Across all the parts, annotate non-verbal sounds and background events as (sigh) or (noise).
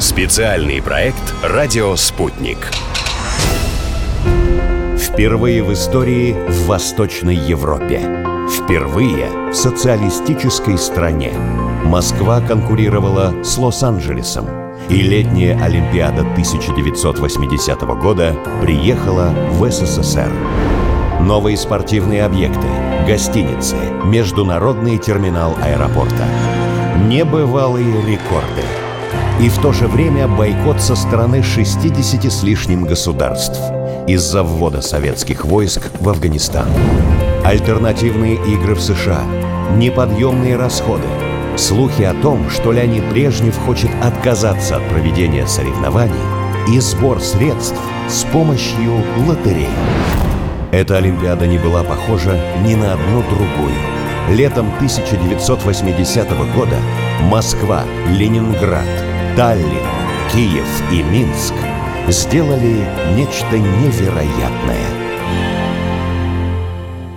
Специальный проект «Радио Спутник». Впервые в истории в Восточной Европе. Впервые в социалистической стране. Москва конкурировала с Лос-Анджелесом. И летняя Олимпиада 1980 года приехала в СССР. Новые спортивные объекты, гостиницы, международный терминал аэропорта. Небывалые рекорды. И в то же время бойкот со стороны 60 с лишним государств из-за ввода советских войск в Афганистан. Альтернативные игры в США, неподъемные расходы, слухи о том, что Леонид Брежнев хочет отказаться от проведения соревнований и сбор средств с помощью лотереи. Эта Олимпиада не была похожа ни на одну другую. Летом 1980 года Москва, Ленинград, Таллин, Киев и Минск сделали нечто невероятное.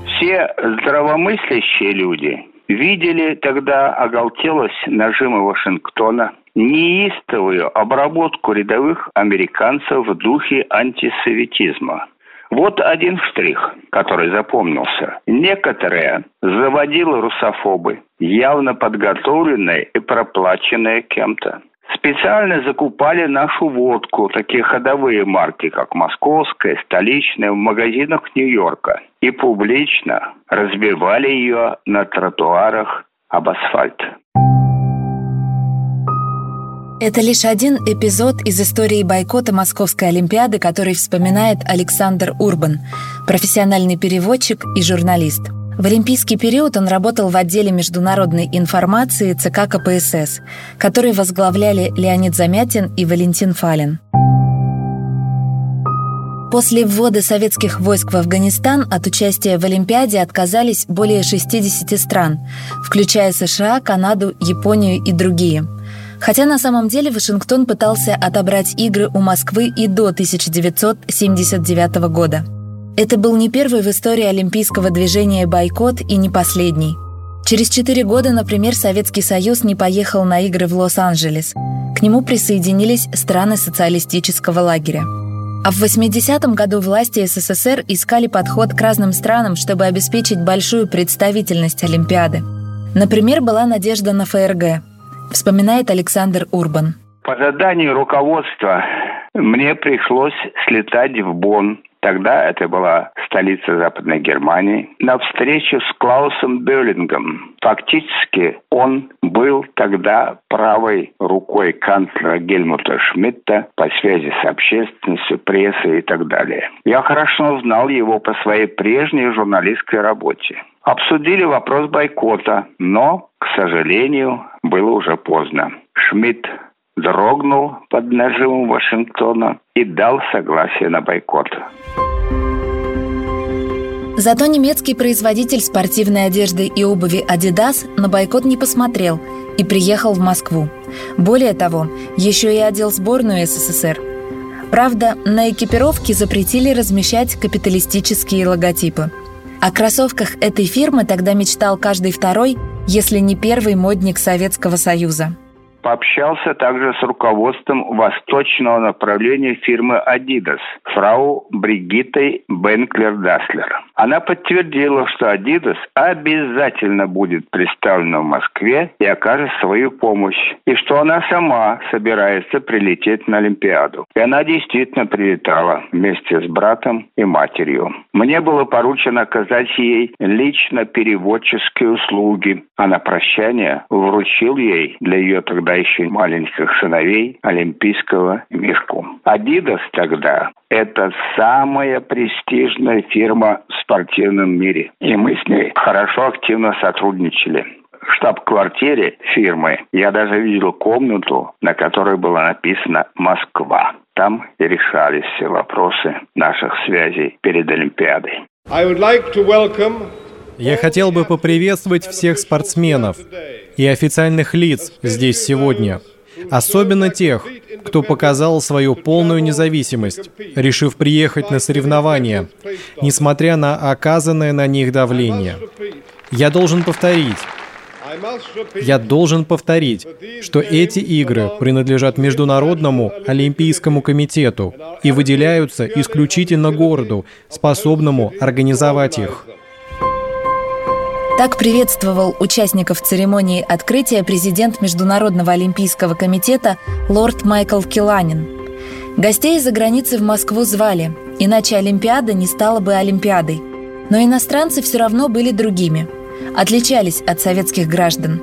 Все здравомыслящие люди видели тогда оголтелость нажима Вашингтона, неистовую обработку рядовых американцев в духе антисоветизма – вот один штрих, который запомнился. Некоторые заводило русофобы, явно подготовленные и проплаченные кем-то. Специально закупали нашу водку, такие ходовые марки, как московская, столичная, в магазинах Нью-Йорка. И публично разбивали ее на тротуарах об асфальт. Это лишь один эпизод из истории бойкота Московской Олимпиады, который вспоминает Александр Урбан, профессиональный переводчик и журналист. В олимпийский период он работал в отделе международной информации ЦК КПСС, который возглавляли Леонид Замятин и Валентин Фалин. После ввода советских войск в Афганистан от участия в Олимпиаде отказались более 60 стран, включая США, Канаду, Японию и другие – Хотя на самом деле Вашингтон пытался отобрать игры у Москвы и до 1979 года. Это был не первый в истории олимпийского движения бойкот и не последний. Через четыре года, например, Советский Союз не поехал на игры в Лос-Анджелес. К нему присоединились страны социалистического лагеря. А в 80-м году власти СССР искали подход к разным странам, чтобы обеспечить большую представительность Олимпиады. Например, была надежда на ФРГ вспоминает Александр Урбан. По заданию руководства мне пришлось слетать в Бонн. Тогда это была столица Западной Германии. На встречу с Клаусом Берлингом. Фактически он был тогда правой рукой канцлера Гельмута Шмидта по связи с общественностью, прессой и так далее. Я хорошо знал его по своей прежней журналистской работе. Обсудили вопрос бойкота, но, к сожалению, было уже поздно. Шмидт дрогнул под нажимом Вашингтона и дал согласие на бойкот. Зато немецкий производитель спортивной одежды и обуви Adidas на бойкот не посмотрел и приехал в Москву. Более того, еще и одел сборную СССР. Правда, на экипировке запретили размещать капиталистические логотипы. О кроссовках этой фирмы тогда мечтал каждый второй, если не первый модник Советского Союза. Пообщался также с руководством восточного направления фирмы Adidas, фрау Бригиттой Бенклер-Даслер. Она подтвердила, что Adidas обязательно будет представлена в Москве и окажет свою помощь, и что она сама собирается прилететь на Олимпиаду. И она действительно прилетала вместе с братом и матерью. Мне было поручено оказать ей лично переводческие услуги, а на прощание вручил ей для ее тогда тогда еще маленьких сыновей олимпийского мешку. Адидас тогда – это самая престижная фирма в спортивном мире. И мы с ней хорошо активно сотрудничали штаб-квартире фирмы я даже видел комнату, на которой было написано «Москва». Там и решались все вопросы наших связей перед Олимпиадой. Я хотел бы поприветствовать всех спортсменов, и официальных лиц здесь сегодня. Особенно тех, кто показал свою полную независимость, решив приехать на соревнования, несмотря на оказанное на них давление. Я должен повторить, Я должен повторить, что эти игры принадлежат Международному Олимпийскому комитету и выделяются исключительно городу, способному организовать их. Так приветствовал участников церемонии открытия президент Международного олимпийского комитета лорд Майкл Киланин. Гостей из-за границы в Москву звали, иначе Олимпиада не стала бы Олимпиадой. Но иностранцы все равно были другими, отличались от советских граждан.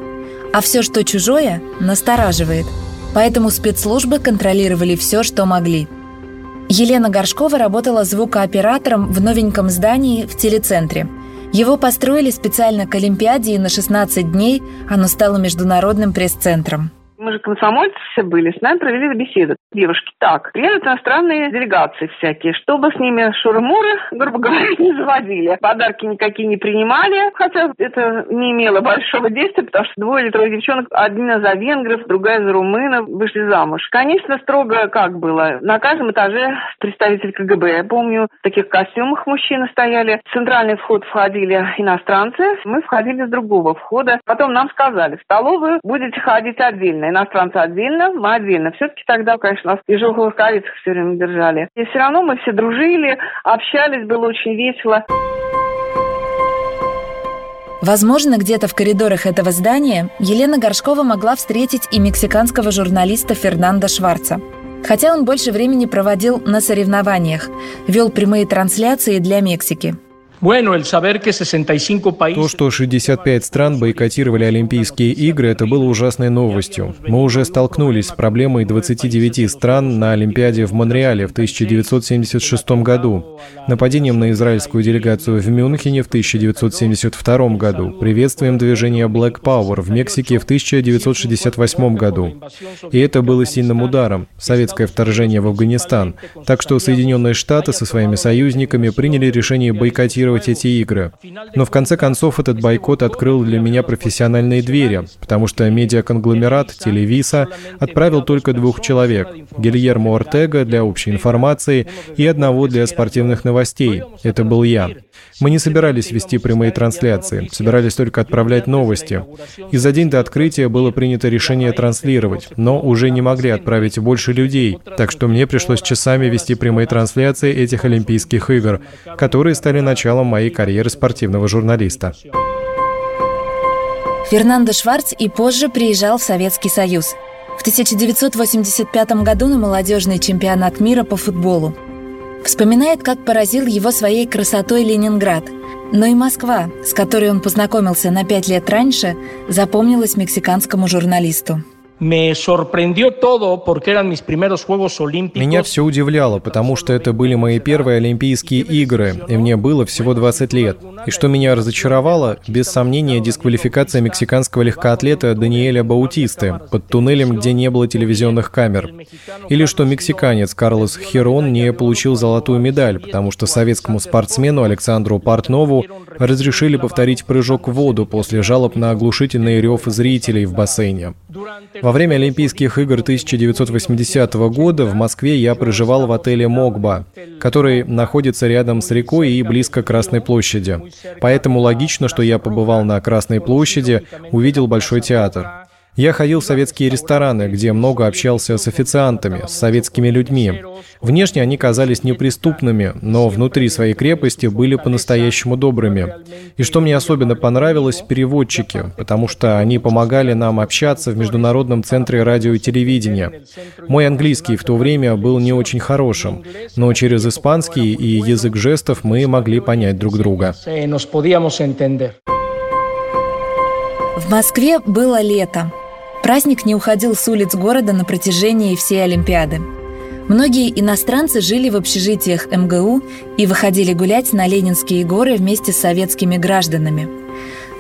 А все, что чужое, настораживает. Поэтому спецслужбы контролировали все, что могли. Елена Горшкова работала звукооператором в новеньком здании в телецентре – его построили специально к Олимпиаде, и на 16 дней оно стало международным пресс-центром. Мы же комсомольцы все были, с нами провели беседу. Девушки, так, приедут иностранные делегации всякие, чтобы с ними шурмуры, грубо говоря, (laughs) не заводили. Подарки никакие не принимали, хотя это не имело большого действия, потому что двое или трое девчонок, одна за венгров, другая за румынов, вышли замуж. Конечно, строго как было. На каждом этаже представитель КГБ. Я помню, в таких костюмах мужчины стояли. В центральный вход входили иностранцы, мы входили с другого входа. Потом нам сказали, в столовую будете ходить отдельно иностранцы отдельно, мы отдельно. Все-таки тогда, конечно, нас в ежовых рукавицах все время держали. И все равно мы все дружили, общались, было очень весело. Возможно, где-то в коридорах этого здания Елена Горшкова могла встретить и мексиканского журналиста Фернандо Шварца. Хотя он больше времени проводил на соревнованиях, вел прямые трансляции для Мексики – то, что 65 стран бойкотировали Олимпийские игры, это было ужасной новостью. Мы уже столкнулись с проблемой 29 стран на Олимпиаде в Монреале в 1976 году, нападением на израильскую делегацию в Мюнхене в 1972 году, приветствием движения Black Power в Мексике в 1968 году. И это было сильным ударом, советское вторжение в Афганистан. Так что Соединенные Штаты со своими союзниками приняли решение бойкотировать контролировать эти игры. Но в конце концов этот бойкот открыл для меня профессиональные двери, потому что медиаконгломерат Телевиса отправил только двух человек – Гильермо Ортега для общей информации и одного для спортивных новостей. Это был я. Мы не собирались вести прямые трансляции, собирались только отправлять новости. И за день до открытия было принято решение транслировать, но уже не могли отправить больше людей, так что мне пришлось часами вести прямые трансляции этих Олимпийских игр, которые стали началом моей карьеры спортивного журналиста. Фернандо Шварц и позже приезжал в Советский Союз. В 1985 году на молодежный чемпионат мира по футболу. Вспоминает, как поразил его своей красотой Ленинград. Но и Москва, с которой он познакомился на пять лет раньше, запомнилась мексиканскому журналисту. Меня все удивляло, потому что это были мои первые Олимпийские игры, и мне было всего 20 лет. И что меня разочаровало, без сомнения, дисквалификация мексиканского легкоатлета Даниэля Баутисты под туннелем, где не было телевизионных камер. Или что мексиканец Карлос Херон не получил золотую медаль, потому что советскому спортсмену Александру Портнову разрешили повторить прыжок в воду после жалоб на оглушительный рев зрителей в бассейне. Во время Олимпийских игр 1980 года в Москве я проживал в отеле «Могба», который находится рядом с рекой и близко к Красной площади. Поэтому логично, что я побывал на Красной площади, увидел Большой театр. Я ходил в советские рестораны, где много общался с официантами, с советскими людьми. Внешне они казались неприступными, но внутри своей крепости были по-настоящему добрыми. И что мне особенно понравилось, переводчики, потому что они помогали нам общаться в Международном центре радио и телевидения. Мой английский в то время был не очень хорошим, но через испанский и язык жестов мы могли понять друг друга. В Москве было лето. Праздник не уходил с улиц города на протяжении всей Олимпиады. Многие иностранцы жили в общежитиях МГУ и выходили гулять на Ленинские горы вместе с советскими гражданами.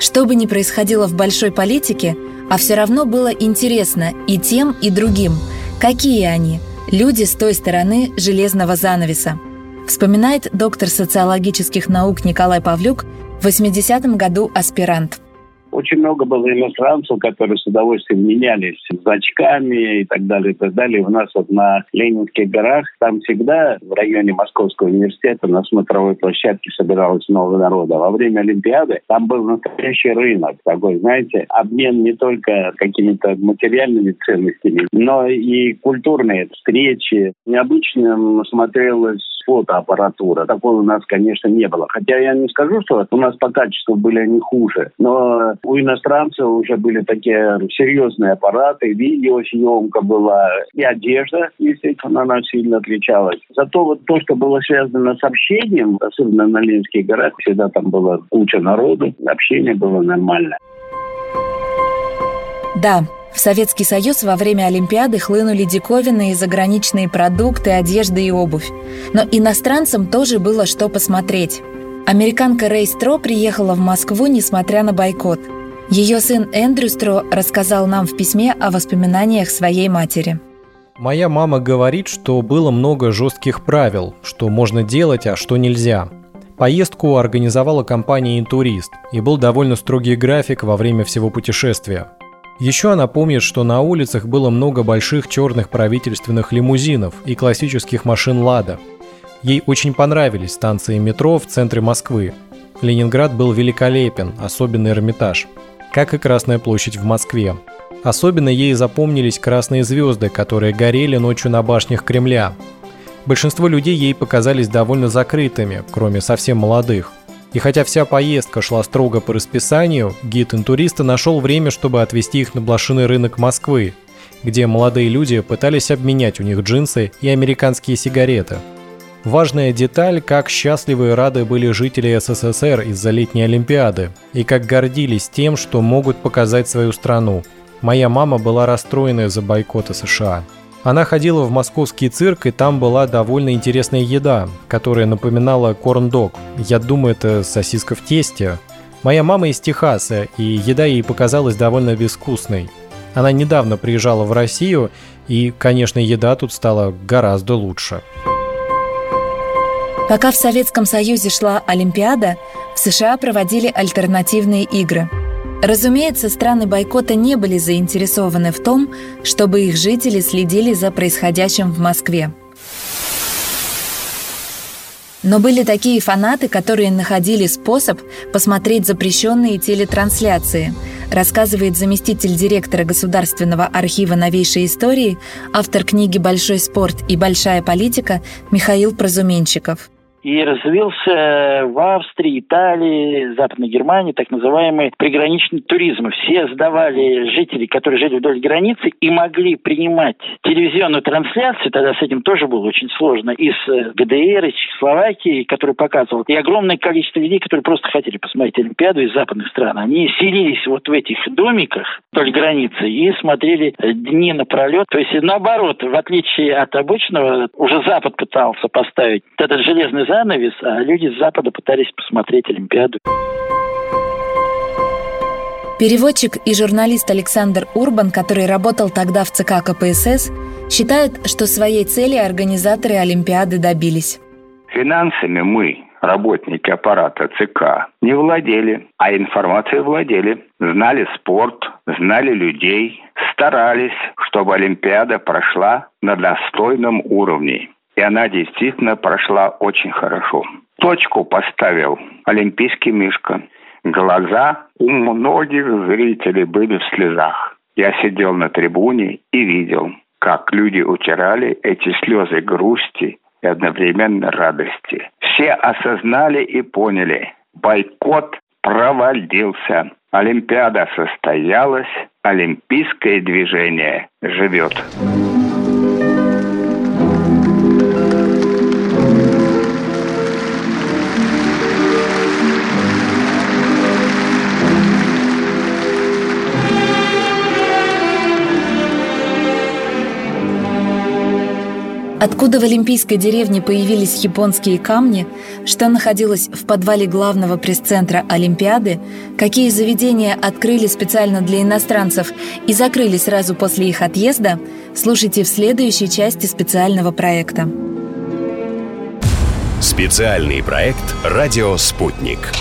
Что бы ни происходило в большой политике, а все равно было интересно и тем, и другим, какие они, люди с той стороны железного занавеса. Вспоминает доктор социологических наук Николай Павлюк в 80-м году аспирант – Очень много было иностранцев, которые с удовольствием менялись значками и так далее, и так далее. У нас вот на Ленинских горах, там всегда в районе Московского университета на смотровой площадке собиралось много народа. Во время Олимпиады там был настоящий рынок такой, знаете, обмен не только какими-то материальными ценностями, но и культурные встречи. Необычным смотрелось фотоаппаратура. Такой у нас, конечно, не было. Хотя я не скажу, что у нас по качеству были они хуже. Но у иностранцев уже были такие серьезные аппараты, видеосъемка была и одежда, естественно, она сильно отличалась. Зато вот то, что было связано с общением, особенно на Ленинских горах, всегда там была куча народу, общение было нормально. Да, в Советский Союз во время Олимпиады хлынули диковинные заграничные продукты, одежда и обувь. Но иностранцам тоже было что посмотреть. Американка Рэй Стро приехала в Москву, несмотря на бойкот. Ее сын Эндрю Стро рассказал нам в письме о воспоминаниях своей матери. Моя мама говорит, что было много жестких правил, что можно делать, а что нельзя. Поездку организовала компания «Интурист», и был довольно строгий график во время всего путешествия – еще она помнит, что на улицах было много больших черных правительственных лимузинов и классических машин «Лада». Ей очень понравились станции метро в центре Москвы. Ленинград был великолепен, особенно Эрмитаж, как и Красная площадь в Москве. Особенно ей запомнились красные звезды, которые горели ночью на башнях Кремля. Большинство людей ей показались довольно закрытыми, кроме совсем молодых. И хотя вся поездка шла строго по расписанию, гид интуриста нашел время, чтобы отвезти их на блошиный рынок Москвы, где молодые люди пытались обменять у них джинсы и американские сигареты. Важная деталь, как счастливы и рады были жители СССР из-за летней Олимпиады, и как гордились тем, что могут показать свою страну. Моя мама была расстроена из-за бойкота США. Она ходила в московский цирк, и там была довольно интересная еда, которая напоминала корн-дог. Я думаю, это сосиска в тесте. Моя мама из Техаса, и еда ей показалась довольно безвкусной. Она недавно приезжала в Россию, и, конечно, еда тут стала гораздо лучше. Пока в Советском Союзе шла Олимпиада, в США проводили альтернативные игры – Разумеется, страны бойкота не были заинтересованы в том, чтобы их жители следили за происходящим в Москве. Но были такие фанаты, которые находили способ посмотреть запрещенные телетрансляции, рассказывает заместитель директора Государственного архива новейшей истории, автор книги «Большой спорт и большая политика» Михаил Прозуменщиков и развился в Австрии, Италии, Западной Германии так называемый приграничный туризм. Все сдавали жители, которые жили вдоль границы и могли принимать телевизионную трансляцию, тогда с этим тоже было очень сложно, из э, ГДР, из Чехословакии, который показывал, и огромное количество людей, которые просто хотели посмотреть Олимпиаду из западных стран. Они селились вот в этих домиках вдоль границы и смотрели дни напролет. То есть наоборот, в отличие от обычного, уже Запад пытался поставить этот железный занавес, а люди с Запада пытались посмотреть Олимпиаду. Переводчик и журналист Александр Урбан, который работал тогда в ЦК КПСС, считает, что своей цели организаторы Олимпиады добились. Финансами мы, работники аппарата ЦК, не владели, а информацией владели. Знали спорт, знали людей, старались, чтобы Олимпиада прошла на достойном уровне. И она действительно прошла очень хорошо. Точку поставил Олимпийский Мишка. Глаза у многих зрителей были в слезах. Я сидел на трибуне и видел, как люди утирали эти слезы грусти и одновременно радости. Все осознали и поняли, бойкот провалился. Олимпиада состоялась, олимпийское движение живет. Откуда в Олимпийской деревне появились японские камни, что находилось в подвале главного пресс-центра Олимпиады, какие заведения открыли специально для иностранцев и закрыли сразу после их отъезда, слушайте в следующей части специального проекта. Специальный проект «Радио Спутник».